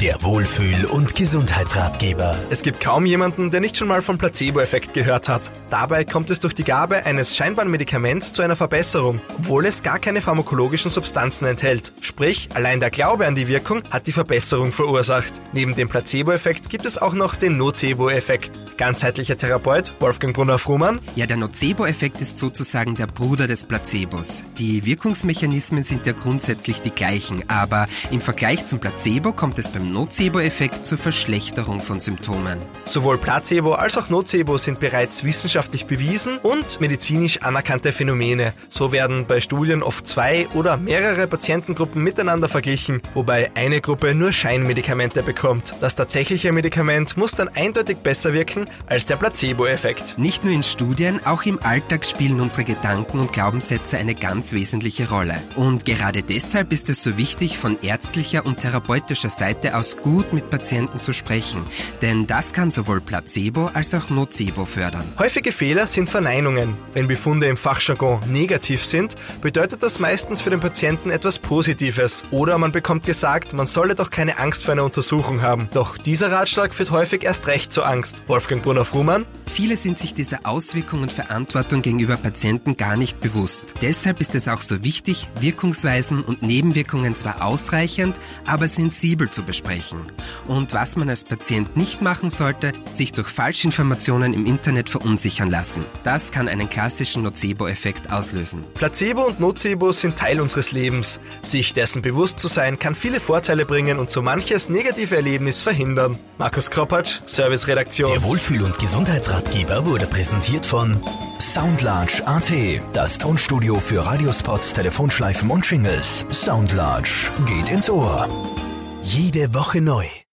Der Wohlfühl- und Gesundheitsratgeber. Es gibt kaum jemanden, der nicht schon mal vom Placebo-Effekt gehört hat. Dabei kommt es durch die Gabe eines scheinbaren Medikaments zu einer Verbesserung, obwohl es gar keine pharmakologischen Substanzen enthält. Sprich, allein der Glaube an die Wirkung hat die Verbesserung verursacht. Neben dem Placebo-Effekt gibt es auch noch den Nocebo-Effekt. Ganzheitlicher Therapeut Wolfgang Brunner-Frumann. Ja, der Nocebo-Effekt ist sozusagen der Bruder des Placebos. Die Wirkungsmechanismen sind ja grundsätzlich die gleichen, aber im Vergleich zum Placebo kommt es beim Nocebo-Effekt zur Verschlechterung von Symptomen. Sowohl Placebo als auch Nocebo sind bereits wissenschaftlich bewiesen und medizinisch anerkannte Phänomene. So werden bei Studien oft zwei oder mehrere Patientengruppen miteinander verglichen, wobei eine Gruppe nur Scheinmedikamente bekommt. Das tatsächliche Medikament muss dann eindeutig besser wirken als der Placebo-Effekt. Nicht nur in Studien, auch im Alltag spielen unsere Gedanken und Glaubenssätze eine ganz wesentliche Rolle. Und gerade deshalb ist es so wichtig, von ärztlicher und therapeutischer Seite aus gut mit Patienten zu sprechen, denn das kann sowohl Placebo als auch Nocebo fördern. Häufige Fehler sind Verneinungen. Wenn Befunde im Fachjargon negativ sind, bedeutet das meistens für den Patienten etwas Positives. Oder man bekommt gesagt, man solle doch keine Angst vor einer Untersuchung haben. Doch dieser Ratschlag führt häufig erst recht zur Angst. Wolfgang Brunner-Frumann. Viele sind sich dieser Auswirkungen und Verantwortung gegenüber Patienten gar nicht bewusst. Deshalb ist es auch so wichtig, Wirkungsweisen und Nebenwirkungen zwar ausreichend, aber sensibel zu besprechen sprechen. Und was man als Patient nicht machen sollte, sich durch Falschinformationen im Internet verunsichern lassen. Das kann einen klassischen Nocebo-Effekt auslösen. Placebo und Nocebo sind Teil unseres Lebens. Sich dessen bewusst zu sein, kann viele Vorteile bringen und so manches negative Erlebnis verhindern. Markus Kropatsch, Serviceredaktion. Der Wohlfühl- und Gesundheitsratgeber wurde präsentiert von Soundlarge AT, das Tonstudio für Radiospots, Telefonschleifen und Jingles. Soundlarge geht ins Ohr. Jede Woche neu.